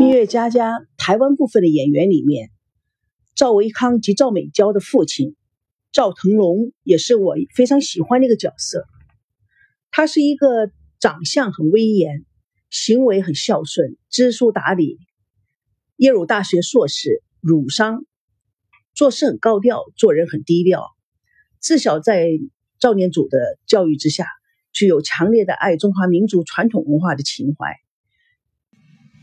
蜜月佳佳台湾部分的演员里面，赵维康及赵美娇的父亲赵腾龙也是我非常喜欢的一个角色。他是一个长相很威严、行为很孝顺、知书达理，耶鲁大学硕士，儒商，做事很高调，做人很低调。自小在赵念祖的教育之下，具有强烈的爱中华民族传统文化的情怀。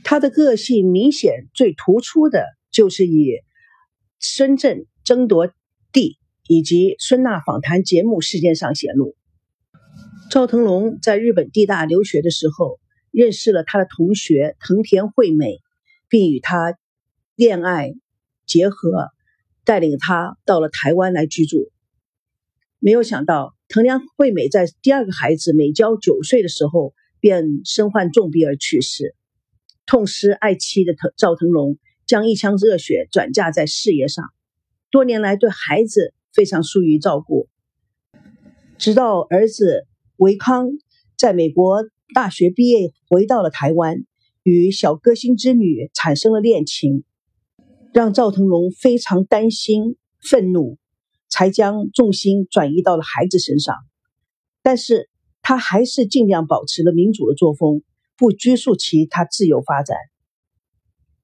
他的个性明显最突出的就是以深圳争夺地以及孙娜访谈节目事件上显露。赵腾龙在日本地大留学的时候，认识了他的同学藤田惠美，并与他恋爱结合，带领他到了台湾来居住。没有想到，藤田惠美在第二个孩子美娇九岁的时候便身患重病而去世。痛失爱妻的藤赵腾龙，将一腔热血转嫁在事业上，多年来对孩子非常疏于照顾。直到儿子维康在美国大学毕业，回到了台湾，与小歌星之女产生了恋情，让赵腾龙非常担心、愤怒，才将重心转移到了孩子身上。但是他还是尽量保持了民主的作风。不拘束其他自由发展。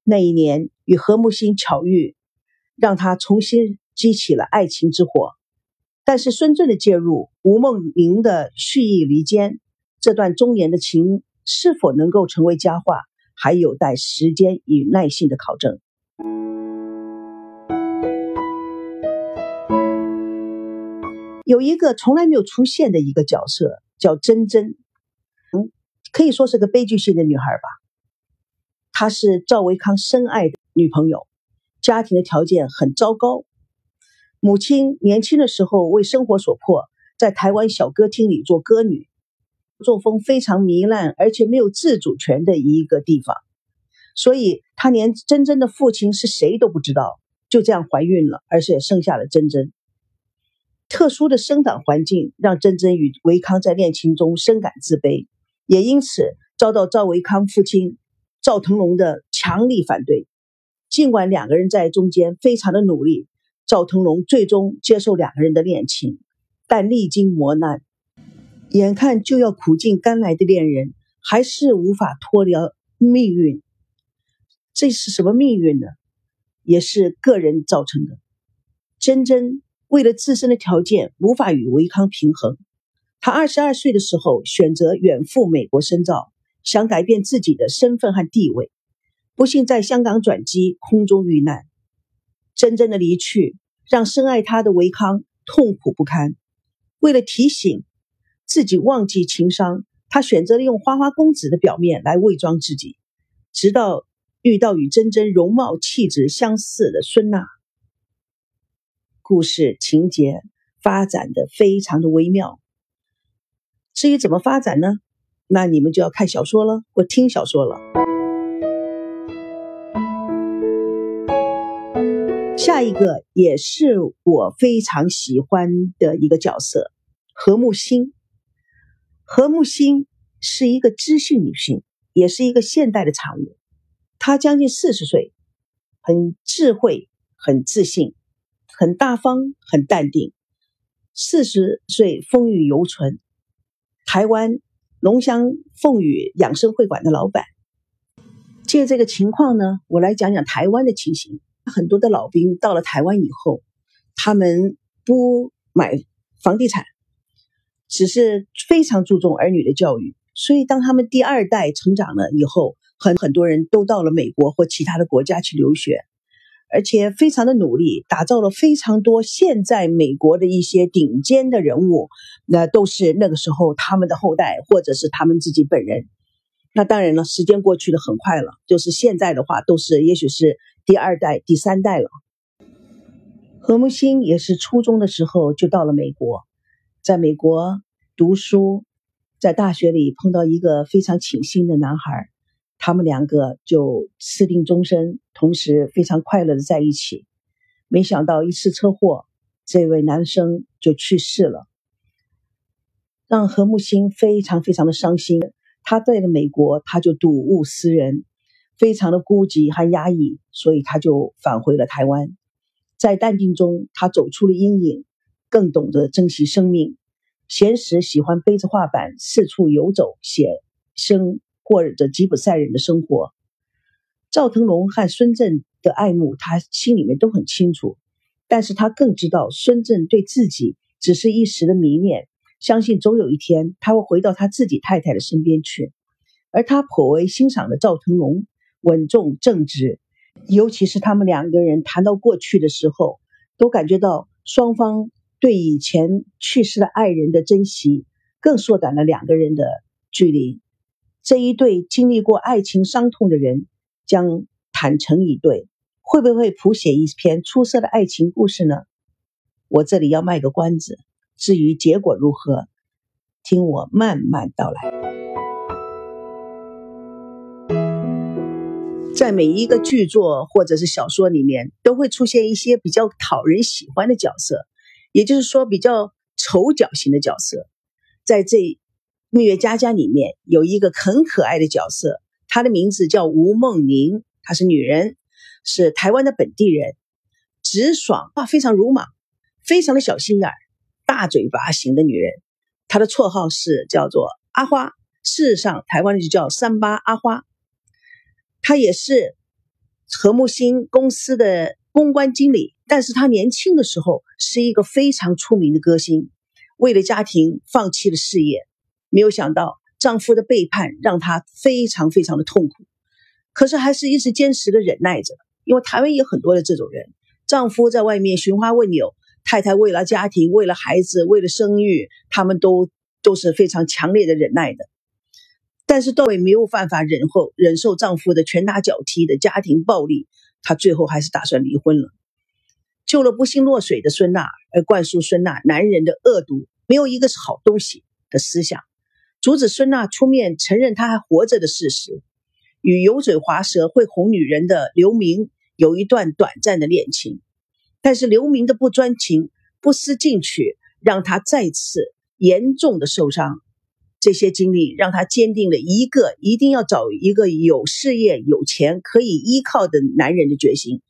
那一年与何木心巧遇，让他重新激起了爱情之火。但是孙振的介入，吴梦玲的蓄意离间，这段中年的情是否能够成为佳话，还有待时间与耐心的考证。有一个从来没有出现的一个角色，叫珍珍。可以说是个悲剧性的女孩吧。她是赵维康深爱的女朋友，家庭的条件很糟糕。母亲年轻的时候为生活所迫，在台湾小歌厅里做歌女，作风非常糜烂，而且没有自主权的一个地方。所以她连真真的父亲是谁都不知道，就这样怀孕了，而且生下了真真。特殊的生长环境让真真与维康在恋情中深感自卑。也因此遭到赵维康父亲赵腾龙的强力反对。尽管两个人在中间非常的努力，赵腾龙最终接受两个人的恋情，但历经磨难，眼看就要苦尽甘来的恋人，还是无法脱离命运。这是什么命运呢？也是个人造成的。真真为了自身的条件，无法与维康平衡。他二十二岁的时候选择远赴美国深造，想改变自己的身份和地位。不幸在香港转机，空中遇难。真正的离去让深爱他的维康痛苦不堪。为了提醒自己忘记情伤，他选择了用花花公子的表面来伪装自己。直到遇到与真真容貌气质相似的孙娜，故事情节发展的非常的微妙。至于怎么发展呢？那你们就要看小说了，或听小说了。下一个也是我非常喜欢的一个角色，何木星。何木星是一个知性女性，也是一个现代的产物。她将近四十岁，很智慧，很自信，很大方，很淡定。四十岁风韵犹存。台湾龙香凤羽养生会馆的老板，借这个情况呢，我来讲讲台湾的情形。很多的老兵到了台湾以后，他们不买房地产，只是非常注重儿女的教育。所以，当他们第二代成长了以后，很很多人都到了美国或其他的国家去留学。而且非常的努力，打造了非常多现在美国的一些顶尖的人物，那都是那个时候他们的后代，或者是他们自己本人。那当然了，时间过去的很快了，就是现在的话，都是也许是第二代、第三代了。何木星也是初中的时候就到了美国，在美国读书，在大学里碰到一个非常倾心的男孩。他们两个就私定终身，同时非常快乐的在一起。没想到一次车祸，这位男生就去世了，让何木星非常非常的伤心。他在了美国，他就睹物思人，非常的孤寂和压抑，所以他就返回了台湾。在淡定中，他走出了阴影，更懂得珍惜生命。闲时喜欢背着画板四处游走，写生，过着吉普赛人的生活。赵腾龙和孙振的爱慕，他心里面都很清楚，但是他更知道孙振对自己只是一时的迷恋，相信总有一天他会回到他自己太太的身边去。而他颇为欣赏的赵腾龙，稳重正直，尤其是他们两个人谈到过去的时候，都感觉到双方。对以前去世的爱人的珍惜，更缩短了两个人的距离。这一对经历过爱情伤痛的人，将坦诚以对，会不会谱写一篇出色的爱情故事呢？我这里要卖个关子，至于结果如何，听我慢慢道来。在每一个剧作或者是小说里面，都会出现一些比较讨人喜欢的角色。也就是说，比较丑角型的角色，在这《蜜月佳佳》里面有一个很可爱的角色，她的名字叫吴梦玲，她是女人，是台湾的本地人，直爽话非常鲁莽，非常的小心眼儿，大嘴巴型的女人。她的绰号是叫做阿花，事实上台湾就叫三八阿花。她也是和睦星公司的公关经理。但是她年轻的时候是一个非常出名的歌星，为了家庭放弃了事业，没有想到丈夫的背叛让她非常非常的痛苦，可是还是一直坚持的忍耐着，因为台湾有很多的这种人，丈夫在外面寻花问柳，太太为了家庭、为了孩子、为了生育，他们都都是非常强烈的忍耐的，但是窦唯没有办法忍后忍受丈夫的拳打脚踢的家庭暴力，她最后还是打算离婚了。救了不幸落水的孙娜，而灌输孙娜男人的恶毒没有一个是好东西的思想，阻止孙娜出面承认她还活着的事实。与油嘴滑舌会哄女人的刘明有一段短暂的恋情，但是刘明的不专情、不思进取，让他再次严重的受伤。这些经历让他坚定了一个一定要找一个有事业、有钱可以依靠的男人的决心。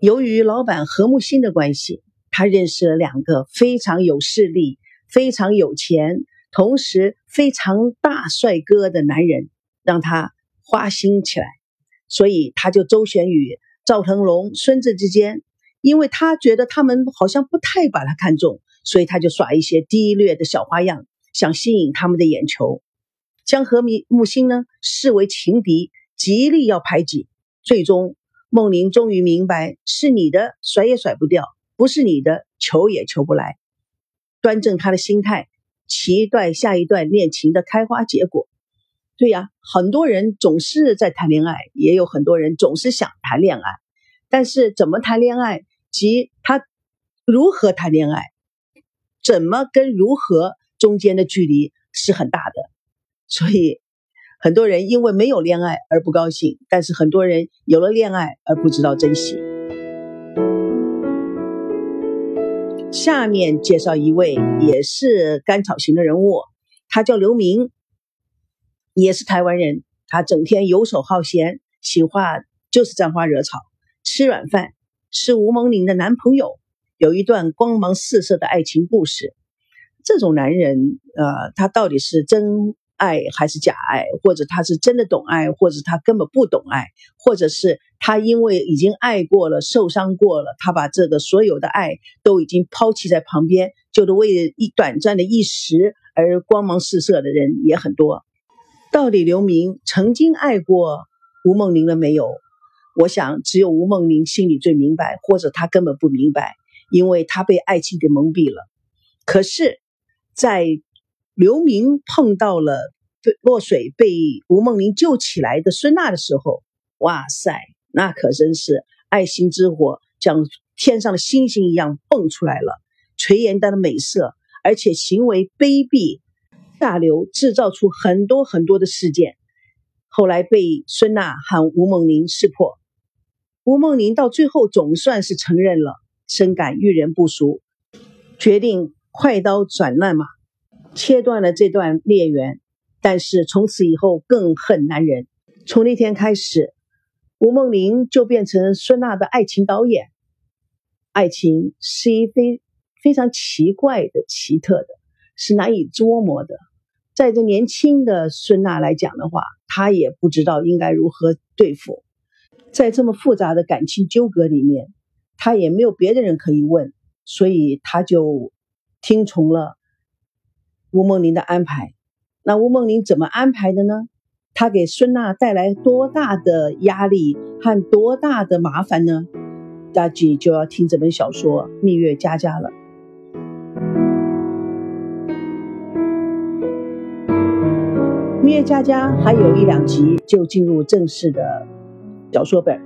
由于老板何木心的关系，他认识了两个非常有势力、非常有钱，同时非常大帅哥的男人，让他花心起来。所以他就周旋于赵腾龙、孙子之间，因为他觉得他们好像不太把他看中，所以他就耍一些低劣的小花样，想吸引他们的眼球，将何木心呢视为情敌，极力要排挤，最终。梦玲终于明白，是你的甩也甩不掉，不是你的求也求不来。端正他的心态，期待下一段恋情的开花结果。对呀，很多人总是在谈恋爱，也有很多人总是想谈恋爱，但是怎么谈恋爱及他如何谈恋爱，怎么跟如何中间的距离是很大的，所以。很多人因为没有恋爱而不高兴，但是很多人有了恋爱而不知道珍惜。下面介绍一位也是甘草型的人物，他叫刘明，也是台湾人。他整天游手好闲，喜欢就是沾花惹草，吃软饭，是吴梦玲的男朋友，有一段光芒四射的爱情故事。这种男人，呃，他到底是真？爱还是假爱，或者他是真的懂爱，或者他根本不懂爱，或者是他因为已经爱过了、受伤过了，他把这个所有的爱都已经抛弃在旁边，就是为一短暂的一时而光芒四射的人也很多。到底刘明曾经爱过吴梦玲了没有？我想只有吴梦玲心里最明白，或者他根本不明白，因为他被爱情给蒙蔽了。可是，在刘明碰到了落水被吴梦玲救起来的孙娜的时候，哇塞，那可真是爱心之火，像天上的星星一样蹦出来了，垂涎般的美色，而且行为卑鄙下流，制造出很多很多的事件。后来被孙娜和吴梦玲识破，吴梦玲到最后总算是承认了，深感遇人不淑，决定快刀斩乱麻。切断了这段孽缘，但是从此以后更恨男人，从那天开始，吴梦玲就变成孙娜的爱情导演。爱情是一非非常奇怪的、奇特的，是难以捉摸的。在这年轻的孙娜来讲的话，她也不知道应该如何对付。在这么复杂的感情纠葛里面，她也没有别的人可以问，所以她就听从了吴梦玲的安排。那吴梦玲怎么安排的呢？他给孙娜带来多大的压力和多大的麻烦呢？大家就要听这本小说《蜜月佳佳》了。《蜜月佳佳》还有一两集就进入正式的小说本，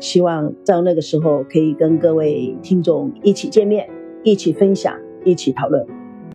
希望到那个时候可以跟各位听众一起见面，一起分享，一起讨论。